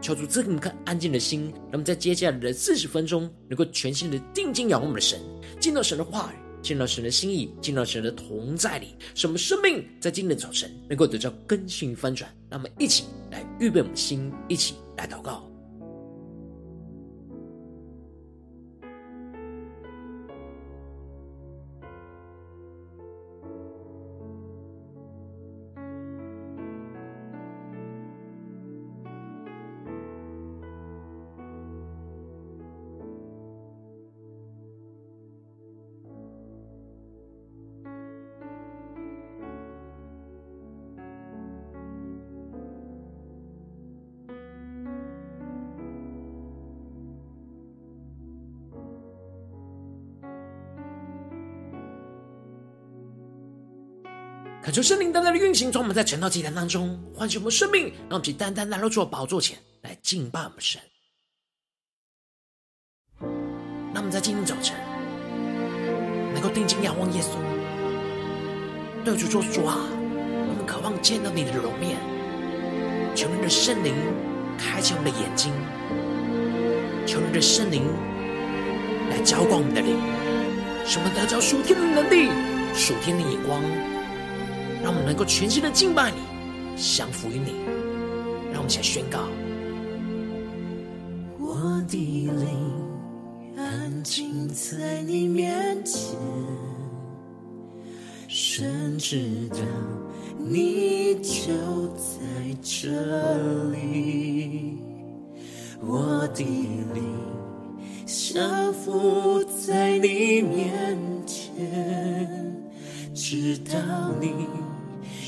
求主赐给我们安静的心，那么在接下来的四十分钟，能够全心的定睛仰望我们的神，见到神的话语，见到神的心意，见到神的同在里，什么生命在今天的早晨能够得到更新翻转。那么一起来预备我们的心，一起来祷告。恳求圣灵单单的运行，从我们在晨祷祭坛当中唤醒我们生命，让我们去单单来到主的宝座前来敬拜我们神。让我们在今天早晨能够定睛仰望耶稣，对主说：“主啊，我们渴望见到你的容面，求你的圣灵开启我们的眼睛，求你的圣灵来浇灌我们的灵，使我们得着属天的能力、属天的眼光。”让我们能够全心的敬拜你，降服于你。让我们一起来宣告：我的灵安静在你面前，神知道你就在这里。我的灵降服在你面前，知道你。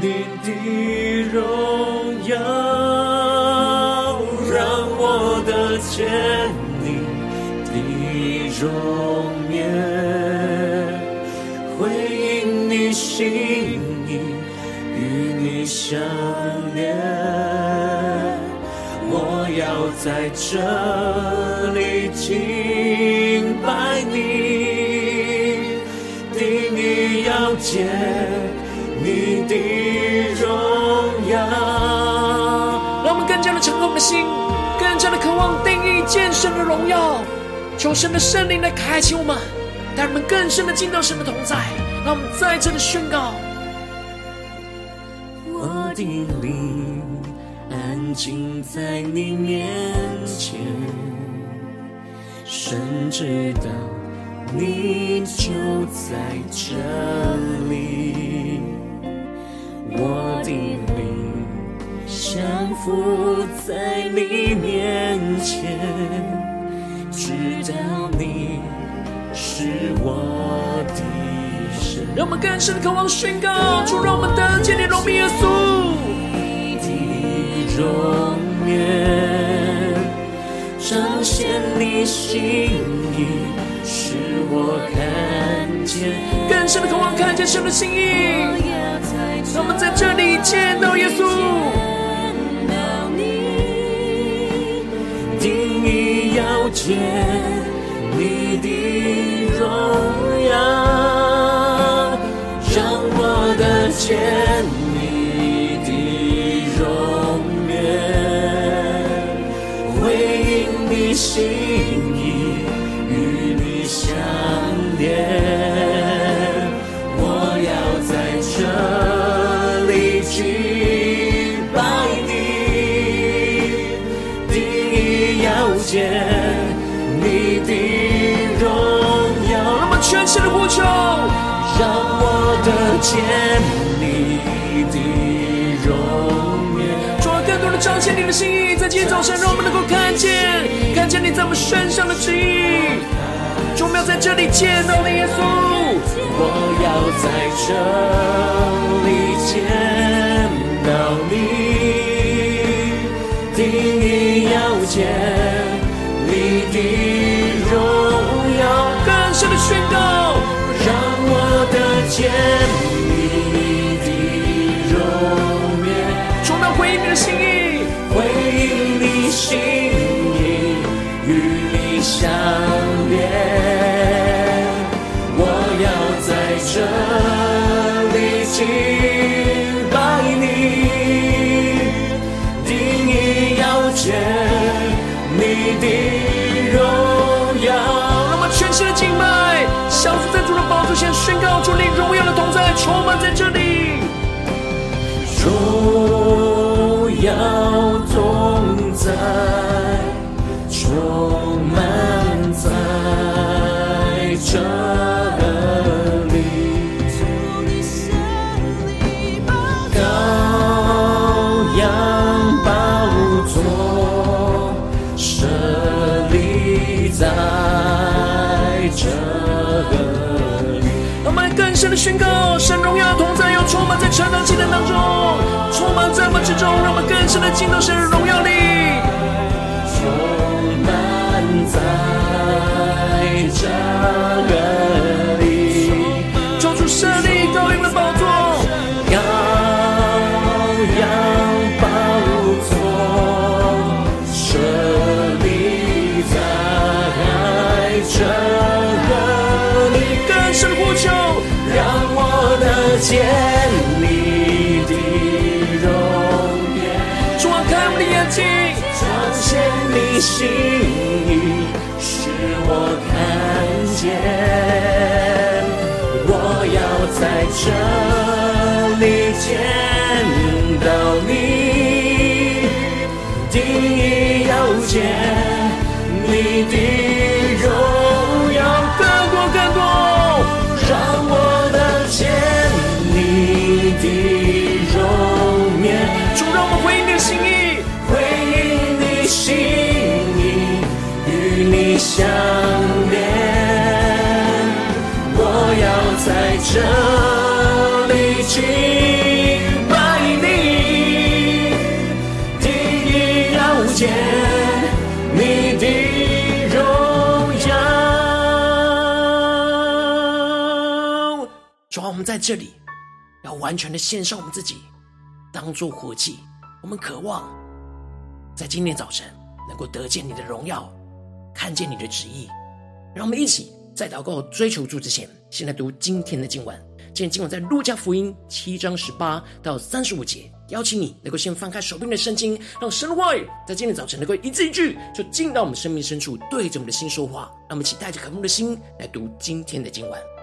你的荣耀，让我得见你的容颜，回应你心意，与你相连。我要在这里敬拜你，定意要见。心，更加的渴望定义见神的荣耀，求神的圣灵来开启我们，带我们更深的进到神的同在。让我们再次的宣告：我的灵安静在你面前，神知道你就在这里。我的灵降服在你面前，知道你是我的神。让我们更深的渴望宣告，主让我们得见你荣美耶稣的容颜，彰显你心意，使我看见。更深的渴望看见神的心意。让我们在这里见到耶稣，见你的荣耀，让我的肩见你的容颜。主啊，更多的彰显你的心意，在今天早晨，让我们能够看见，看见你在我们身上的旨意。主，我们要在这里见到你，耶稣。我要在这里见到你，定意要见你的荣耀，更深的宣告，甜蜜的容颜。主，我们要回应你的心意，回应你心意，与你相连。我要在这里宣告神荣耀同在，又充满在传道祭坛当中，充满在我们之中，让我们更深的进到神荣耀里，心意，使我看见。我要在这里见这里敬拜你，定意要见你的荣耀。主啊，我们在这里。要完全的献上我们自己，当作活祭。我们渴望在今天早晨能够得见你的荣耀，看见你的旨意。让我们一起在祷告追求主之前，先来读今天的经文。今天经文在路加福音七章十八到三十五节。邀请你能够先翻开手边的圣经，让神话在今天早晨能够一字一句，就进到我们生命深处，对着我们的心说话。让我们一起带着渴慕的心来读今天的经文。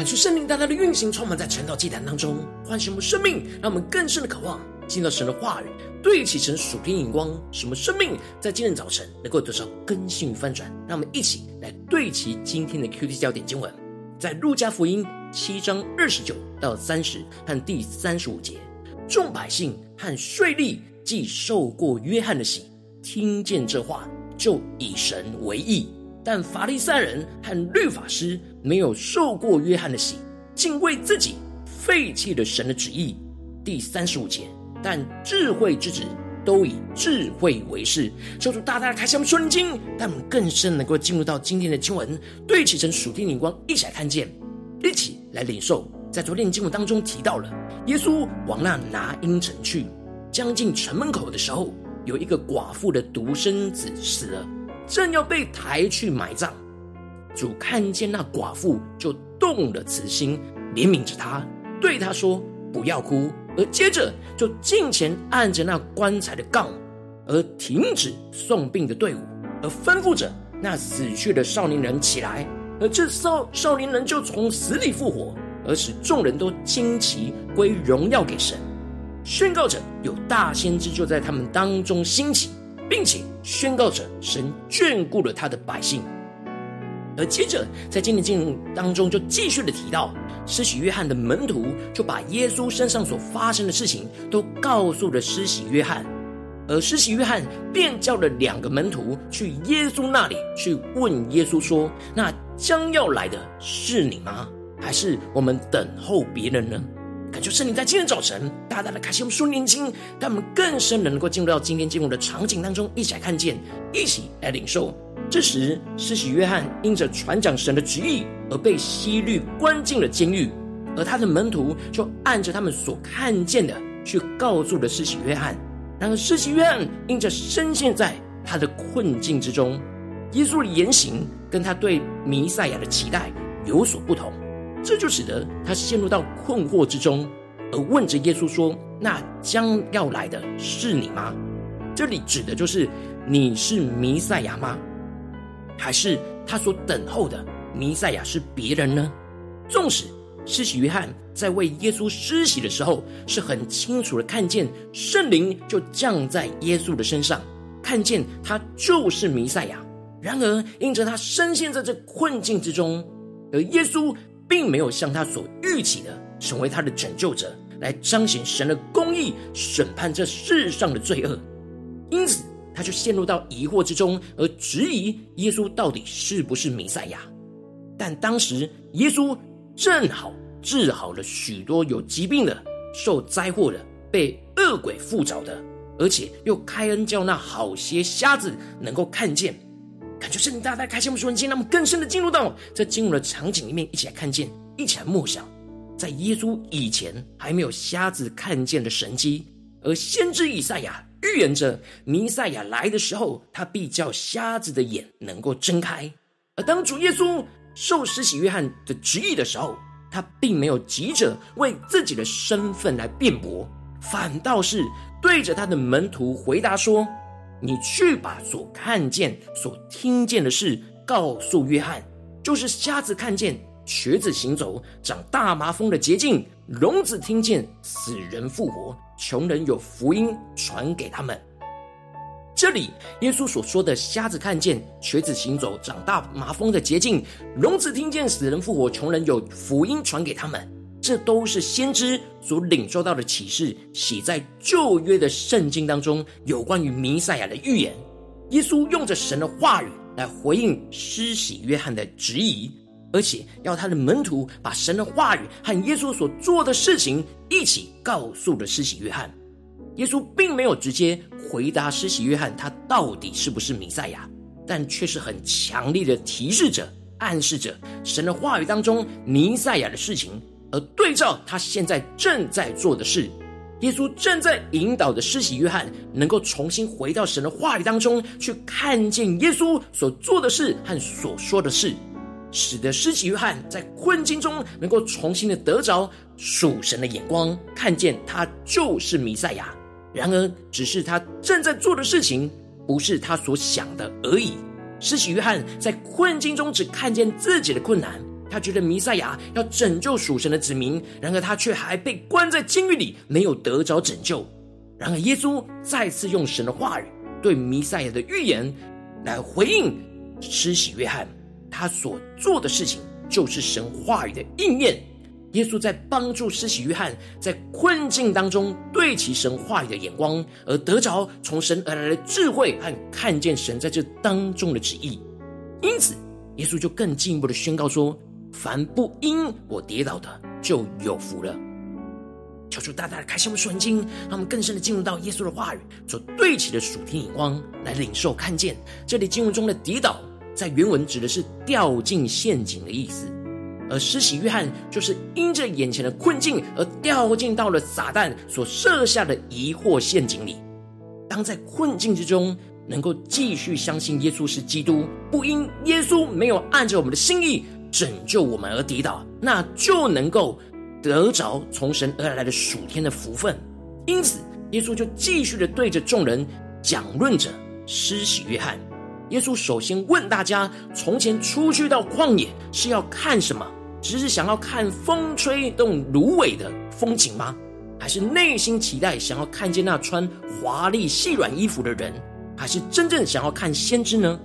感谢圣灵大大的运行，充满在晨祷祭坛当中，唤醒我们生命，让我们更深的渴望进到神的话语，对齐成属天眼光，什么生命在今天早晨能够得到更新与翻转。让我们一起来对齐今天的 QT 焦点经文，在路加福音七章二十九到三十和第三十五节，众百姓和税吏既受过约翰的洗，听见这话，就以神为义。但法利赛人和律法师没有受过约翰的洗，竟为自己废弃了神的旨意。第三十五节，但智慧之子都以智慧为事。求主大大开启我们属灵经，让我们更深能够进入到今天的经文，对齐成属天灵光，一起来看见，一起来领受。在昨天的经文当中提到了，耶稣往那拿因城去，将近城门口的时候，有一个寡妇的独生子死了。正要被抬去埋葬，主看见那寡妇，就动了慈心，怜悯着她，对她说：“不要哭。”而接着就近前按着那棺材的杠，而停止送殡的队伍，而吩咐着那死去的少年人起来，而这少少年人就从死里复活，而使众人都惊奇，归荣耀给神，宣告着有大先知就在他们当中兴起。并且宣告着神眷顾了他的百姓，而接着在今天经文当中就继续的提到，施洗约翰的门徒就把耶稣身上所发生的事情都告诉了施洗约翰，而施洗约翰便叫了两个门徒去耶稣那里去问耶稣说：“那将要来的是你吗？还是我们等候别人呢？”感谢圣灵在今天早晨大大的开启我们属灵眼睛，让我们更深的能够进入到今天经文的场景当中，一起来看见，一起来领受。这时，施洗约翰因着船长神的旨意而被希律关进了监狱，而他的门徒就按着他们所看见的去告诉了施洗约翰。然而，施洗约翰因着深陷在他的困境之中，耶稣的言行跟他对弥赛亚的期待有所不同。这就使得他陷入到困惑之中，而问着耶稣说：“那将要来的是你吗？”这里指的就是你是弥赛亚吗？还是他所等候的弥赛亚是别人呢？纵使施洗约翰在为耶稣施洗的时候，是很清楚的看见圣灵就降在耶稣的身上，看见他就是弥赛亚。然而，因着他深陷在这困境之中，而耶稣。并没有像他所预期的成为他的拯救者，来彰显神的公义，审判这世上的罪恶。因此，他就陷入到疑惑之中，而质疑耶稣到底是不是弥赛亚。但当时，耶稣正好治好了许多有疾病的、受灾祸的、被恶鬼附着的，而且又开恩叫那好些瞎子能够看见。感觉圣灵大大开心我们属灵眼，让我们更深的进入到在进入的场景里面，一起来看见，一起来默想，在耶稣以前还没有瞎子看见的神迹，而先知以赛亚预言着弥赛亚来的时候，他必叫瞎子的眼能够睁开。而当主耶稣受施洗约翰的旨意的时候，他并没有急着为自己的身份来辩驳，反倒是对着他的门徒回答说。你去把所看见、所听见的事告诉约翰，就是瞎子看见、瘸子行走、长大麻风的捷径、聋子听见、死人复活、穷人有福音传给他们。这里耶稣所说的瞎子看见、瘸子行走、长大麻风的捷径、聋子听见、死人复活、穷人有福音传给他们。这都是先知所领受到的启示，写在旧约的圣经当中，有关于弥赛亚的预言。耶稣用着神的话语来回应施洗约翰的质疑，而且要他的门徒把神的话语和耶稣所做的事情一起告诉了施洗约翰。耶稣并没有直接回答施洗约翰他到底是不是弥赛亚，但却是很强烈的提示着、暗示着神的话语当中弥赛亚的事情。而对照他现在正在做的事，耶稣正在引导的施洗约翰能够重新回到神的话语当中去看见耶稣所做的事和所说的事，使得施洗约翰在困境中能够重新的得着属神的眼光，看见他就是弥赛亚。然而，只是他正在做的事情不是他所想的而已。施洗约翰在困境中只看见自己的困难。他觉得弥赛亚要拯救属神的子民，然而他却还被关在监狱里，没有得着拯救。然而耶稣再次用神的话语对弥赛亚的预言来回应施洗约翰，他所做的事情就是神话语的应验。耶稣在帮助施洗约翰在困境当中对齐神话语的眼光，而得着从神而来的智慧和看见神在这当中的旨意。因此，耶稣就更进一步的宣告说：“凡不因我跌倒的，就有福了。”求主大大的开启我们属灵经，让我们更深的进入到耶稣的话语所对齐的属天眼光，来领受看见这里经文中的跌倒，在原文指的是掉进陷阱的意思。而施洗约翰就是因着眼前的困境而掉进到了撒旦所设下的疑惑陷阱里。当在困境之中，能够继续相信耶稣是基督，不因耶稣没有按着我们的心意拯救我们而跌倒，那就能够得着从神而来的属天的福分。因此，耶稣就继续的对着众人讲论着施洗约翰。耶稣首先问大家：从前出去到旷野是要看什么？只是想要看风吹动芦苇的风景吗？还是内心期待想要看见那穿华丽细软衣服的人？还是真正想要看先知呢？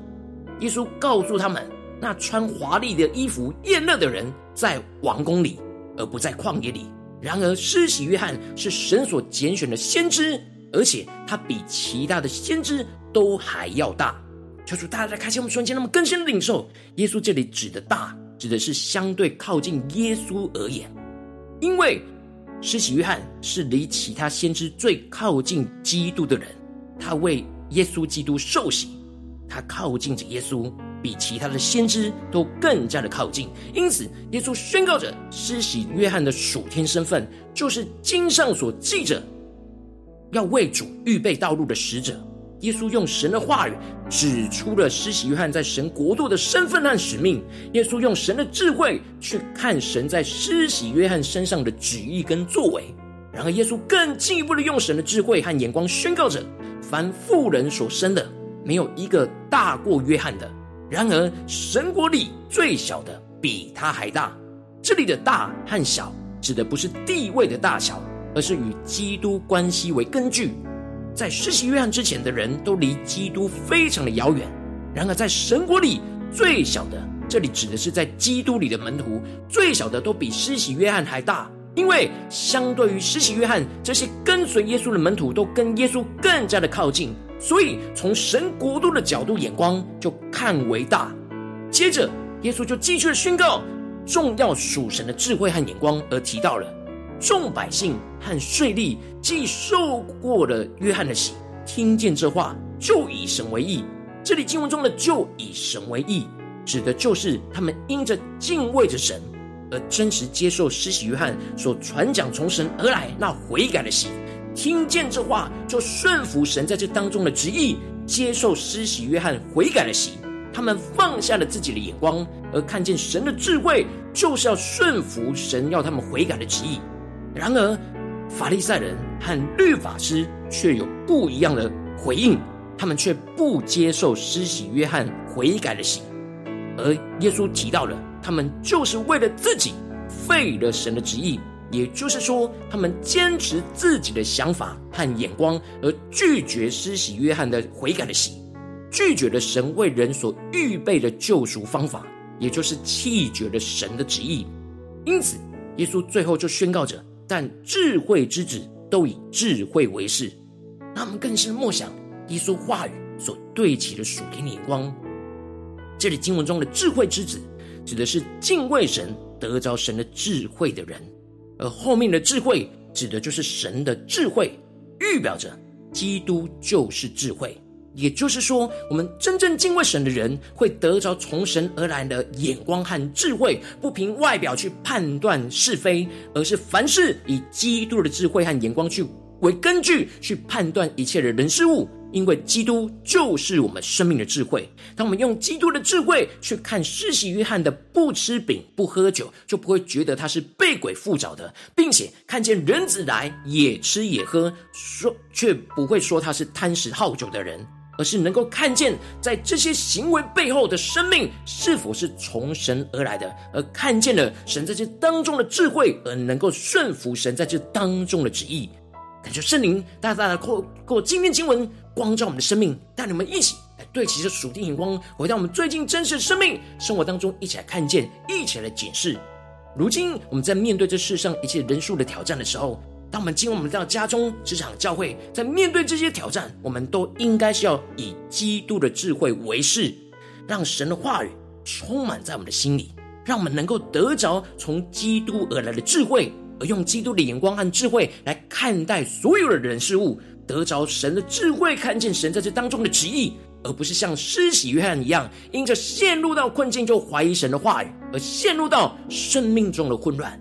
耶稣告诉他们，那穿华丽的衣服宴乐的人在王宫里，而不在旷野里。然而，施洗约翰是神所拣选的先知，而且他比其他的先知都还要大。求主大家在开启我们瞬间，那么更深的领受，耶稣这里指的大。指的是相对靠近耶稣而言，因为施洗约翰是离其他先知最靠近基督的人，他为耶稣基督受洗，他靠近着耶稣，比其他的先知都更加的靠近。因此，耶稣宣告着施洗约翰的属天身份，就是经上所记着要为主预备道路的使者。耶稣用神的话语指出了施洗约翰在神国度的身份和使命。耶稣用神的智慧去看神在施洗约翰身上的旨意跟作为。然而，耶稣更进一步的用神的智慧和眼光宣告着：凡妇人所生的，没有一个大过约翰的。然而，神国里最小的比他还大。这里的大和小，指的不是地位的大小，而是与基督关系为根据。在施洗约翰之前的人都离基督非常的遥远，然而在神国里最小的，这里指的是在基督里的门徒，最小的都比施洗约翰还大，因为相对于施洗约翰，这些跟随耶稣的门徒都跟耶稣更加的靠近，所以从神国度的角度眼光就看为大。接着耶稣就继续的宣告，重要属神的智慧和眼光，而提到了。众百姓和税吏既受过了约翰的洗，听见这话，就以神为义。这里经文中的“就以神为义”，指的就是他们因着敬畏着神，而真实接受施洗约翰所传讲从神而来那悔改的洗。听见这话，就顺服神在这当中的旨意，接受施洗约翰悔改的洗。他们放下了自己的眼光，而看见神的智慧，就是要顺服神要他们悔改的旨意。然而，法利赛人和律法师却有不一样的回应，他们却不接受施洗约翰悔改的洗，而耶稣提到了，他们就是为了自己废了神的旨意，也就是说，他们坚持自己的想法和眼光，而拒绝施洗约翰的悔改的洗，拒绝了神为人所预备的救赎方法，也就是弃绝了神的旨意。因此，耶稣最后就宣告着。但智慧之子都以智慧为事，他们更是默想耶稣话语所对齐的属天眼光。这里经文中的智慧之子，指的是敬畏神、得着神的智慧的人；而后面的智慧，指的就是神的智慧，预表着基督就是智慧。也就是说，我们真正敬畏神的人，会得着从神而来的眼光和智慧，不凭外表去判断是非，而是凡事以基督的智慧和眼光去为根据，去判断一切的人事物。因为基督就是我们生命的智慧。当我们用基督的智慧去看施洗约翰的不吃饼不喝酒，就不会觉得他是被鬼附着的，并且看见人子来也吃也喝，说却不会说他是贪食好酒的人。而是能够看见在这些行为背后的生命是否是从神而来的，而看见了神在这当中的智慧，而能够顺服神在这当中的旨意。感谢圣灵大大的扩过今天经文光照我们的生命，带你们一起来对齐这属天眼光，回到我们最近真实的生命生活当中，一起来看见，一起来检视。如今我们在面对这世上一切人数的挑战的时候。当我们进入我们到家中、职场、教会，在面对这些挑战，我们都应该是要以基督的智慧为誓，让神的话语充满在我们的心里，让我们能够得着从基督而来的智慧，而用基督的眼光和智慧来看待所有的人事物，得着神的智慧，看见神在这当中的旨意，而不是像施洗约翰一样，因着陷入到困境就怀疑神的话语，而陷入到生命中的混乱。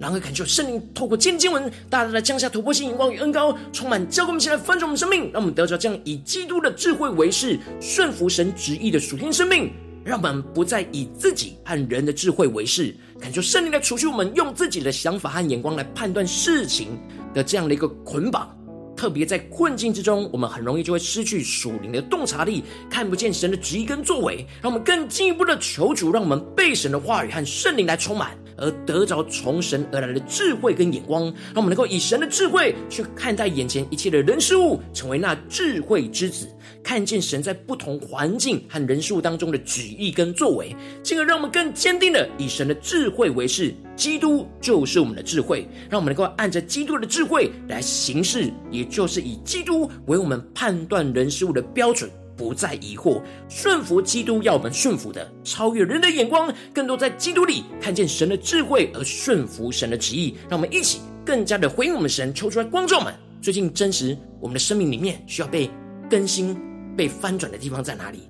然后，恳求圣灵透过今天经文，大大的降下突破性眼光与恩膏，充满教灌我们，起来翻转我们生命，让我们得着这样以基督的智慧为誓，顺服神旨意的属天生命。让我们不再以自己和人的智慧为誓，恳求圣灵来除去我们用自己的想法和眼光来判断事情的这样的一个捆绑。特别在困境之中，我们很容易就会失去属灵的洞察力，看不见神的旨意跟作为。让我们更进一步的求主，让我们被神的话语和圣灵来充满。而得着从神而来的智慧跟眼光，让我们能够以神的智慧去看待眼前一切的人事物，成为那智慧之子，看见神在不同环境和人事物当中的旨意跟作为，进而让我们更坚定的以神的智慧为誓，基督就是我们的智慧，让我们能够按着基督的智慧来行事，也就是以基督为我们判断人事物的标准。不再疑惑，顺服基督要我们顺服的，超越人的眼光，更多在基督里看见神的智慧而顺服神的旨意。让我们一起更加的回应我们神，求出来光照们。最近真实我们的生命里面需要被更新、被翻转的地方在哪里？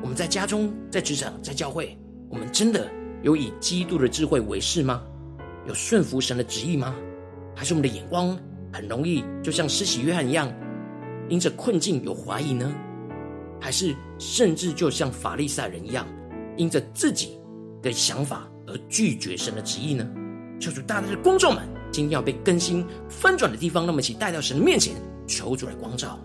我们在家中、在职场、在教会，我们真的有以基督的智慧为誓吗？有顺服神的旨意吗？还是我们的眼光很容易就像施洗约翰一样，因着困境有怀疑呢？还是甚至就像法利赛人一样，因着自己的想法而拒绝神的旨意呢？求主大大的光众们，今天要被更新翻转的地方，那么请带到神的面前，求主来光照。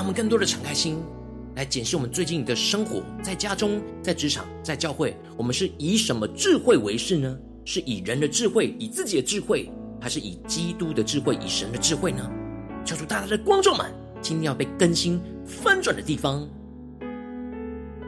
让我们更多的敞开心，来检视我们最近的生活，在家中、在职场、在教会，我们是以什么智慧为事呢？是以人的智慧，以自己的智慧，还是以基督的智慧，以神的智慧呢？求主大家的观众们，今天要被更新翻转的地方。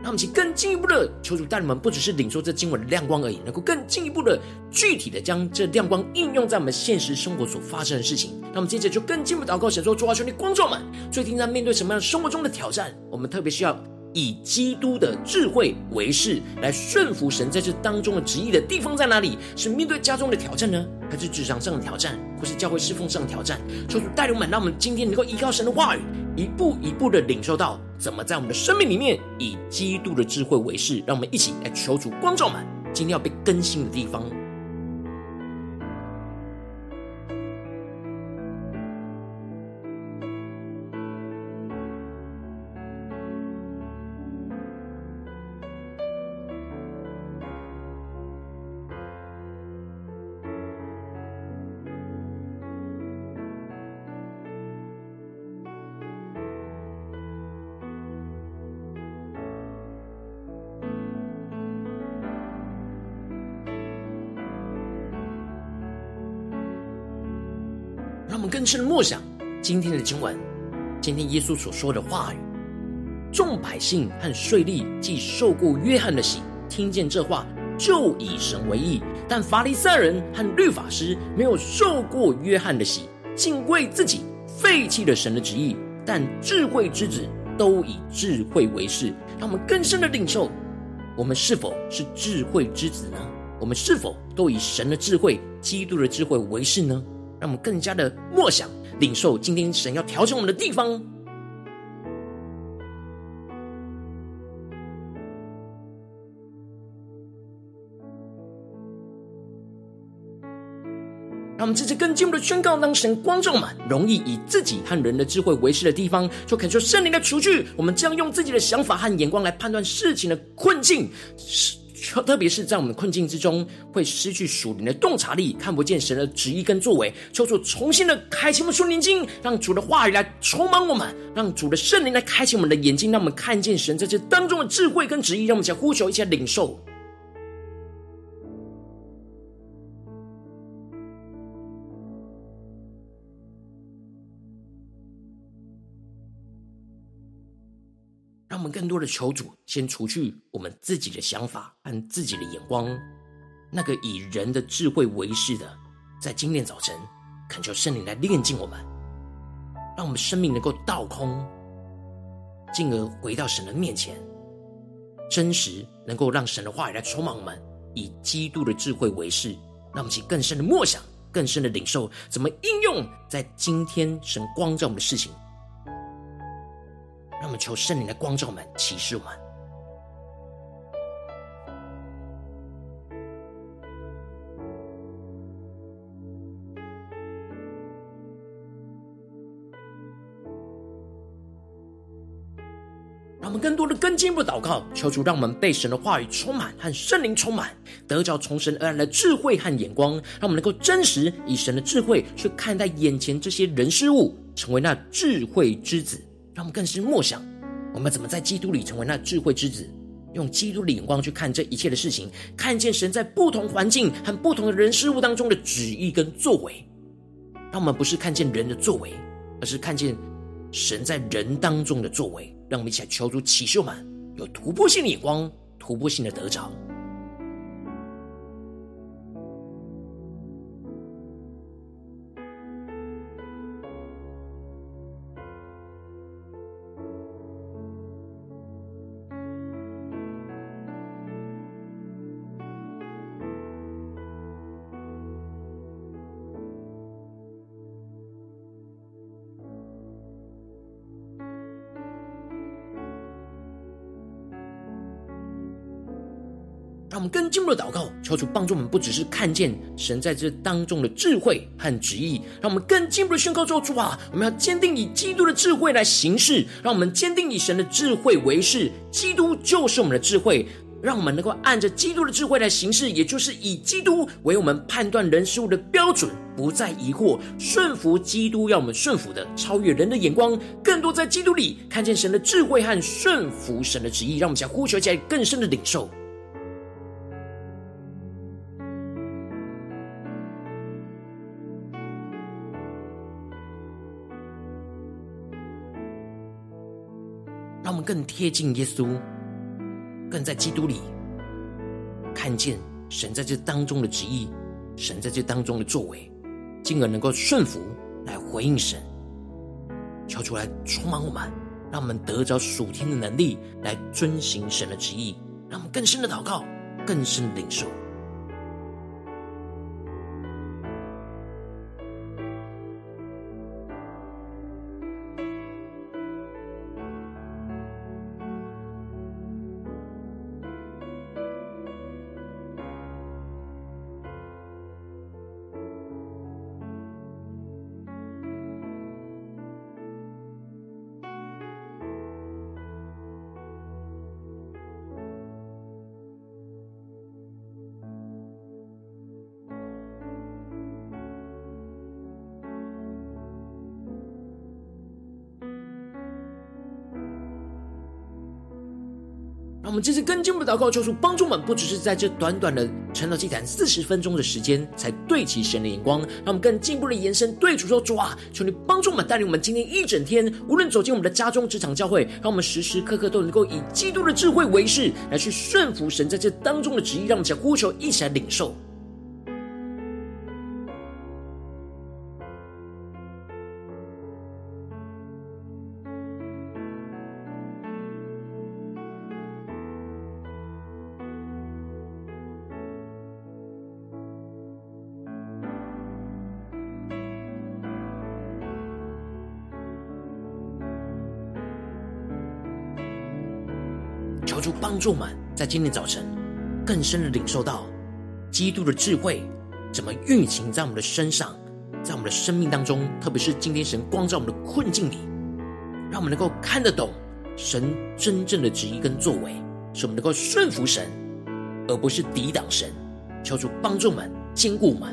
让我们去更进一步的求主带领们，不只是领受这经文的亮光而已，能够更进一步的具体的将这亮光应用在我们现实生活所发生的事情。那么接着就更进一步祷告，神说：主啊，求你光照们，最近在面对什么样生活中的挑战？我们特别需要以基督的智慧为誓，来顺服神在这当中的旨意的地方在哪里？是面对家中的挑战呢，还是职场上的挑战，或是教会侍奉上的挑战？求主带领我们，让我们今天能够依靠神的话语，一步一步的领受到。怎么在我们的生命里面以基督的智慧为誓？让我们一起来求主光照们，今天要被更新的地方。深的默想今天的经文，今天耶稣所说的话语。众百姓和税吏既受过约翰的洗，听见这话，就以神为义。但法利赛人和律法师没有受过约翰的洗，竟为自己废弃了神的旨意。但智慧之子都以智慧为事。让我们更深的领受，我们是否是智慧之子呢？我们是否都以神的智慧、基督的智慧为事呢？让我们更加的默想、领受今天神要调整我们的地方。让我们这次更进一步的宣告：当神光照们，容易以自己和人的智慧为师的地方，就恳求圣灵的除去。我们将用自己的想法和眼光来判断事情的困境，是特别是在我们的困境之中，会失去属灵的洞察力，看不见神的旨意跟作为。求主重新的开启我们属灵经，让主的话语来充满我们，让主的圣灵来开启我们的眼睛，让我们看见神在这当中的智慧跟旨意。让我们想呼求，一起来领受。更多的求主先除去我们自己的想法和自己的眼光，那个以人的智慧为是的，在今天早晨恳求圣灵来炼净我们，让我们生命能够倒空，进而回到神的面前，真实能够让神的话语来充满我们，以基督的智慧为是，让我们去更深的默想，更深的领受，怎么应用在今天神光照我们的事情。让我们求圣灵的光照我们，启示我们。让我们更多的更进一步祷告，求主让我们被神的话语充满和圣灵充满，得着从神而来的智慧和眼光，让我们能够真实以神的智慧去看待眼前这些人事物，成为那智慧之子。让我们更是默想，我们怎么在基督里成为那智慧之子，用基督的眼光去看这一切的事情，看见神在不同环境和不同的人事物当中的旨意跟作为。让我们不是看见人的作为，而是看见神在人当中的作为。让我们一起来求主启示我们，有突破性的眼光，突破性的得着。进一步的祷告，求主帮助我们，不只是看见神在这当中的智慧和旨意，让我们更进一步的宣告说：主啊，我们要坚定以基督的智慧来行事，让我们坚定以神的智慧为是，基督就是我们的智慧，让我们能够按着基督的智慧来行事，也就是以基督为我们判断人事物的标准，不再疑惑，顺服基督要我们顺服的，超越人的眼光，更多在基督里看见神的智慧和顺服神的旨意，让我们想呼求起来更深的领受。更贴近耶稣，更在基督里看见神在这当中的旨意，神在这当中的作为，进而能够顺服来回应神，求出来充满我们，让我们得着属天的能力来遵行神的旨意，让我们更深的祷告，更深的领受。让我们这次跟进一步祷告，求主帮助我们，不只是在这短短的来到祭坛四十分钟的时间，才对齐神的眼光，让我们更进一步的延伸，对主说：主啊，求你帮助我们，带领我们今天一整天，无论走进我们的家中、职场、教会，让我们时时刻刻都能够以基督的智慧为事，来去顺服神在这当中的旨意，让我们想呼求，一起来领受。众们，在今天早晨更深的领受到基督的智慧怎么运行在我们的身上，在我们的生命当中，特别是今天神光照我们的困境里，让我们能够看得懂神真正的旨意跟作为，使我们能够顺服神，而不是抵挡神。求主帮助们，坚固我们。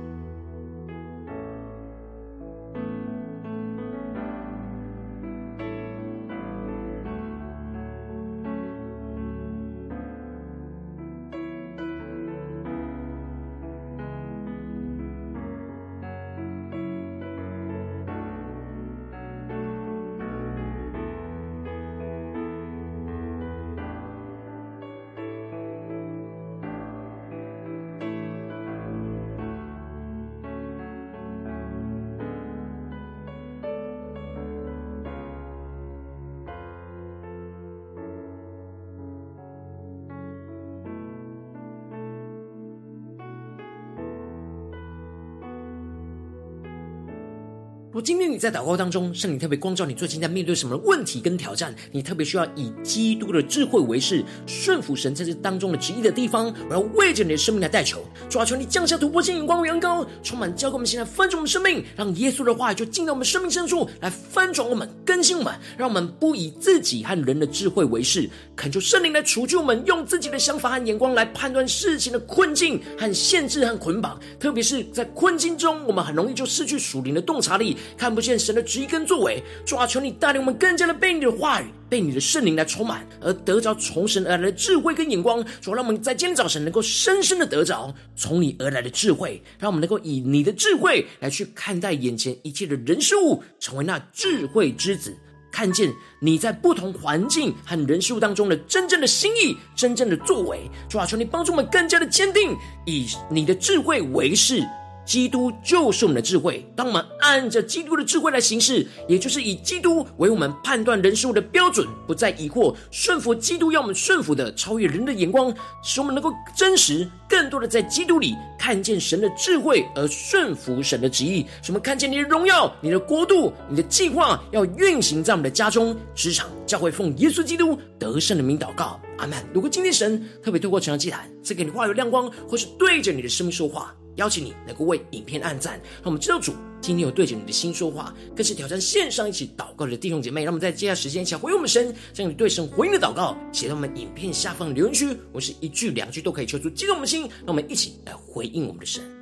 今天你在祷告当中，圣灵特别光照你，最近在面对什么问题跟挑战？你特别需要以基督的智慧为誓，顺服神在这当中的旨意的地方，我要为着你的生命来代求。主啊，求你降下突破性眼光与恩膏，充满教给我们，现在翻转我们生命，让耶稣的话语就进到我们生命深处，来翻转我们、更新我们，让我们不以自己和人的智慧为誓，恳求圣灵来除去我们用自己的想法和眼光来判断事情的困境和限制和捆绑。特别是在困境中，我们很容易就失去属灵的洞察力。看不见神的旨意跟作为，主啊，求你带领我们更加的被你的话语、被你的圣灵来充满，而得着从神而来的智慧跟眼光。主啊，让我们在今天早晨能够深深的得着从你而来的智慧，让我们能够以你的智慧来去看待眼前一切的人事物，成为那智慧之子，看见你在不同环境和人事物当中的真正的心意、真正的作为。主啊，求你帮助我们更加的坚定，以你的智慧为誓。基督就是我们的智慧。当我们按着基督的智慧来行事，也就是以基督为我们判断人事物的标准，不再疑惑，顺服基督要我们顺服的，超越人的眼光，使我们能够真实、更多的在基督里看见神的智慧，而顺服神的旨意。使我们看见你的荣耀、你的国度、你的计划要运行在我们的家中、职场、教会，奉耶稣基督得胜的名祷告，阿门。如果今天神特别透过晨祷祭坛赐给你话语亮光，或是对着你的生命说话。邀请你能够为影片按赞，让我们知道主今天有对着你的心说话，更是挑战线上一起祷告的弟兄姐妹。让我们在接下来时间，想回应我们神，将你对神回应的祷告写到我们影片下方的留言区，我是一句两句都可以求出激动我们的心。让我们一起来回应我们的神。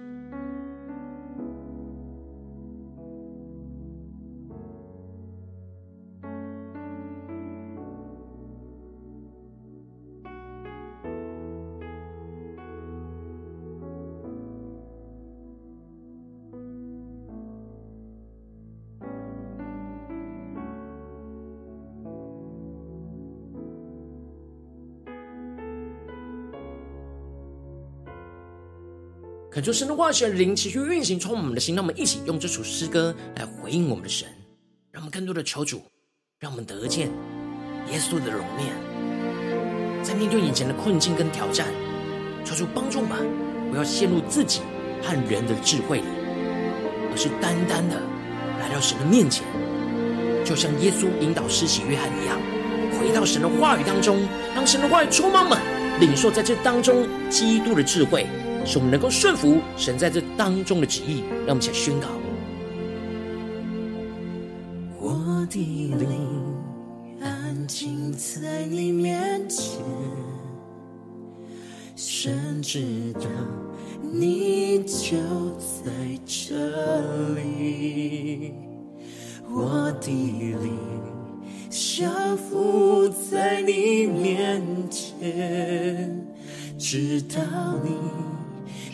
恳求神的话语的灵持续运行，充满我们的心。让我们一起用这首诗歌来回应我们的神，让我们更多的求主，让我们得见耶稣的容面。在面对眼前的困境跟挑战，求主帮助我们，不要陷入自己和人的智慧里，而是单单的来到神的面前，就像耶稣引导施洗约翰一样，回到神的话语当中，让神的话语充满我们，领受在这当中基督的智慧。使我们能够顺服神在这当中的旨意，让我们一起来宣告。我的灵安静在你面前，神知道你就在这里，我的灵降服在你面前，知道你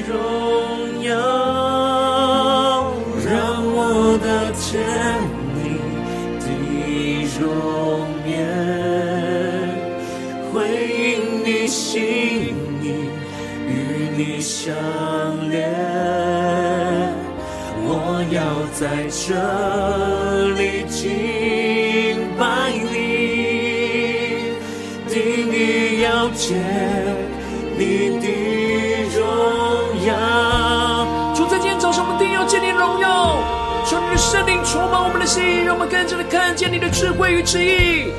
荣耀，让我得见你的容颜，回应。你心意与你相连，我要在这里圣灵充满我们的心，让我们更加的看见你的智慧与旨意。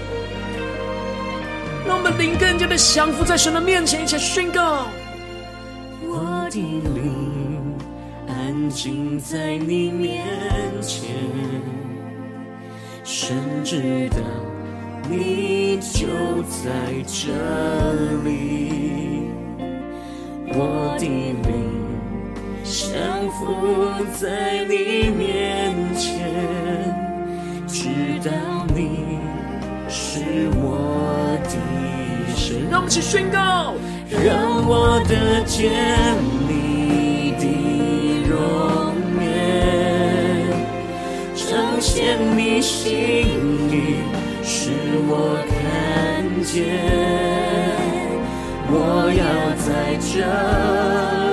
让我们灵更加的降服在神的面前，一起宣告。我的灵安静在你面前，神知道你就在这里。我的灵降服在你面前，知道你是我的。让我们一起宣告，让我得见你的容颜，彰显你心意，使我看见。我要在这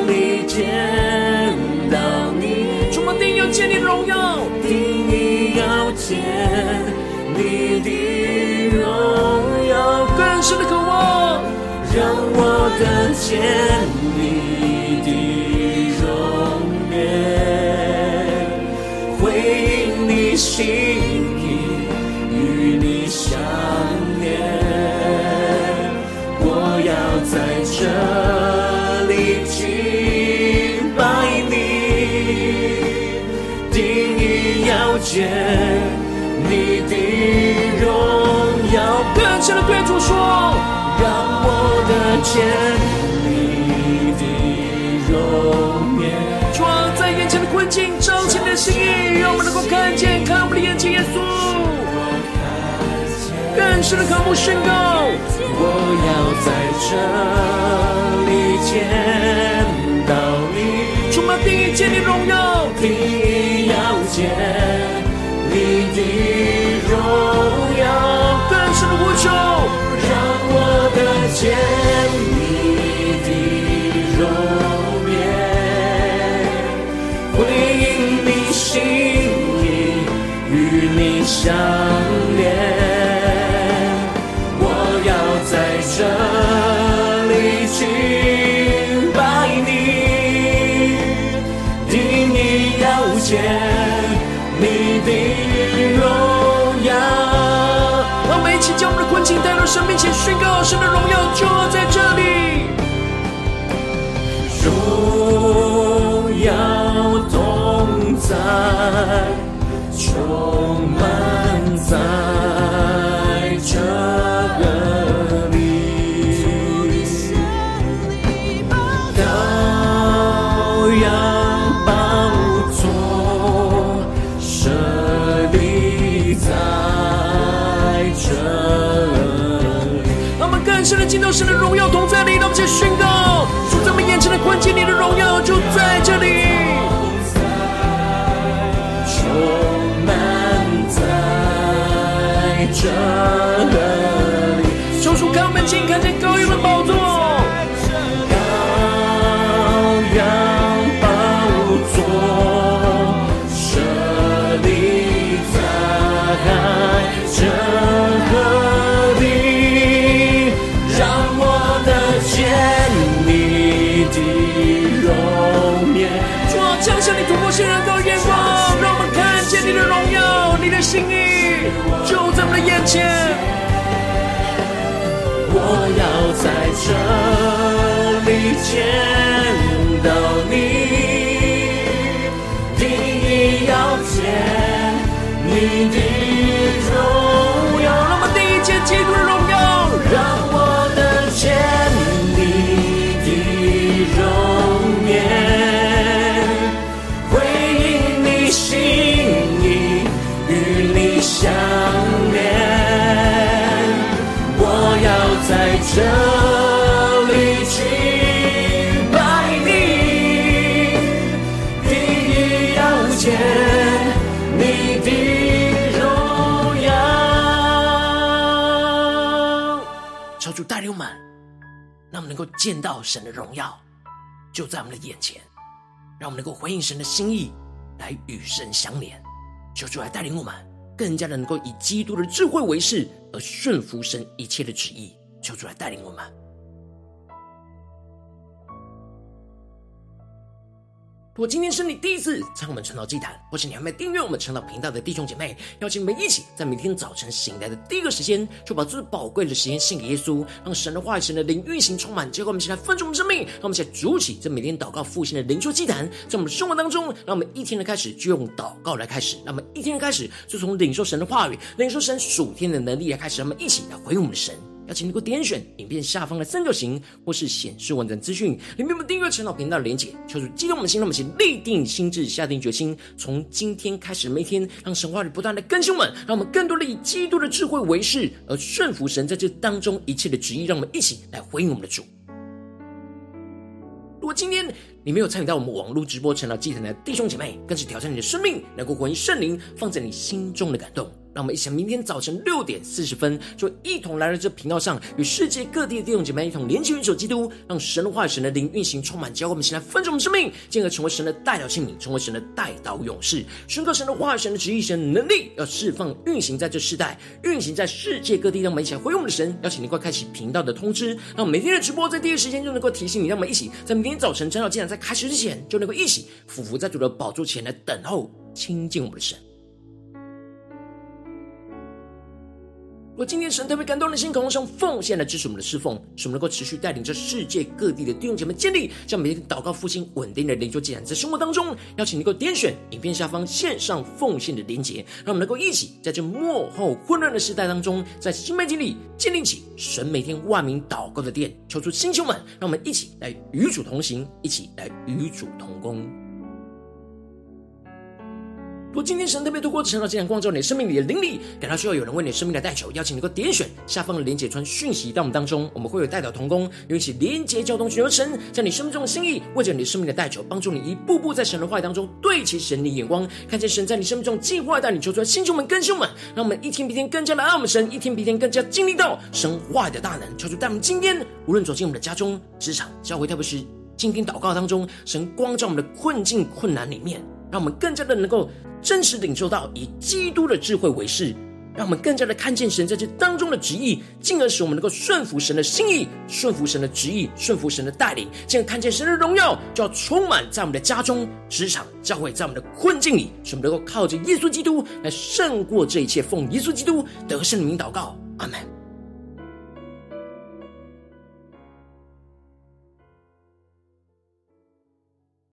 里见，你的荣耀，定你要见你的荣耀，更深的渴望。让我更见你的容颜，回应你心见你的荣耀。更深的对主说。得见你的容颜，主啊，在眼前的困境，彰显你的心意，让我们能够看见，看我们的眼睛，耶稣。更深的渴慕宣告，我要在这里见到你，主啊，第一见你荣耀，第一要见你的荣困境带到神面前宣告，神的荣耀就在这里。荣耀同在，这里见。能够见到神的荣耀，就在我们的眼前，让我们能够回应神的心意，来与神相连。求主来带领我们，更加的能够以基督的智慧为誓，而顺服神一切的旨意。求主来带领我们。如果今天是你第一次参与我们晨祷祭坛，或是你还没订阅我们晨祷频道的弟兄姐妹，邀请你们一起在每天早晨醒来的第一个时间，就把最宝贵的时间献给耶稣，让神的话语、神的灵运行充满。结果我们一起来分盛我们生命，让我们一起来筑起这每天祷告复兴的灵修祭坛，在我们生活当中，让我们一天的开始就用祷告来开始，让我们一天的开始就从领受神的话语、领受神属天的能力来开始，让我们一起来回应我们的神。邀请你给我点选影片下方的三角形，或是显示完整资讯，里面有订阅陈老频道的连结。求主激动我们的心，让我们立定心志，下定决心，从今天开始，每天让神话里不断的更新我们，让我们更多的以基督的智慧为事，而顺服神在这当中一切的旨意。让我们一起来回应我们的主。如果今天你没有参与到我们网络直播陈老祭坛的弟兄姐妹，更是挑战你的生命，能够回应圣灵放在你心中的感动。让我们一起，明天早晨六点四十分，就一同来到这频道上，与世界各地的弟兄姐妹一同连接、元首基督，让神的话语、神的灵运行充满，教会我们起来分盛我们生命，进而成为神的代祷器皿，成为神的代祷勇士，宣告神的话语、神的旨意、神的能力，要释放、运行在这世代，运行在世界各地。让我们一起来回应我们的神，邀请你快开启频道的通知，让每天的直播在第一时间就能够提醒你。让我们一起在明天早晨晨祷祭坛在开始之前，就能够一起俯伏在主的宝座前来等候亲近我们的神。如果今天神特别感动的心，渴望用奉献来支持我们的侍奉，使我们能够持续带领着世界各地的弟兄姐妹建立，将每天祷告复兴稳定的灵修祭坛，在生活当中，邀请能够点选影片下方线上奉献的连结，让我们能够一起在这幕后混乱的时代当中，在新媒体里建立起神每天万名祷告的殿，求出星球们，让我们一起来与主同行，一起来与主同工。如果今天神特别透过晨祷祭坛光照你生命里的灵里，感到需要有人为你生命来代求，邀请你能够点选下方的连结传讯息到我们当中，我们会有代祷同工，有一起连结交通，寻求神在你生命中的心意，为着你生命的代求，帮助你一步步在神的话语当中对齐神的眼光，看见神在你生命中计划带你求出来，星球们、更新们，让我们一天比一天更加的爱我们神，一天比一天更加经历到神话语的大能，求主带我们今天无论走进我们的家中、职场、教会，特别是今天祷告当中，神光照我们的困境、困难里面，让我们更加的能够。真实领受到以基督的智慧为誓，让我们更加的看见神在这当中的旨意，进而使我们能够顺服神的心意，顺服神的旨意，顺服神的带领，这样看见神的荣耀就要充满在我们的家中、职场、教会，在我们的困境里，使我们能够靠着耶稣基督来胜过这一切。奉耶稣基督得胜的名祷告，阿门。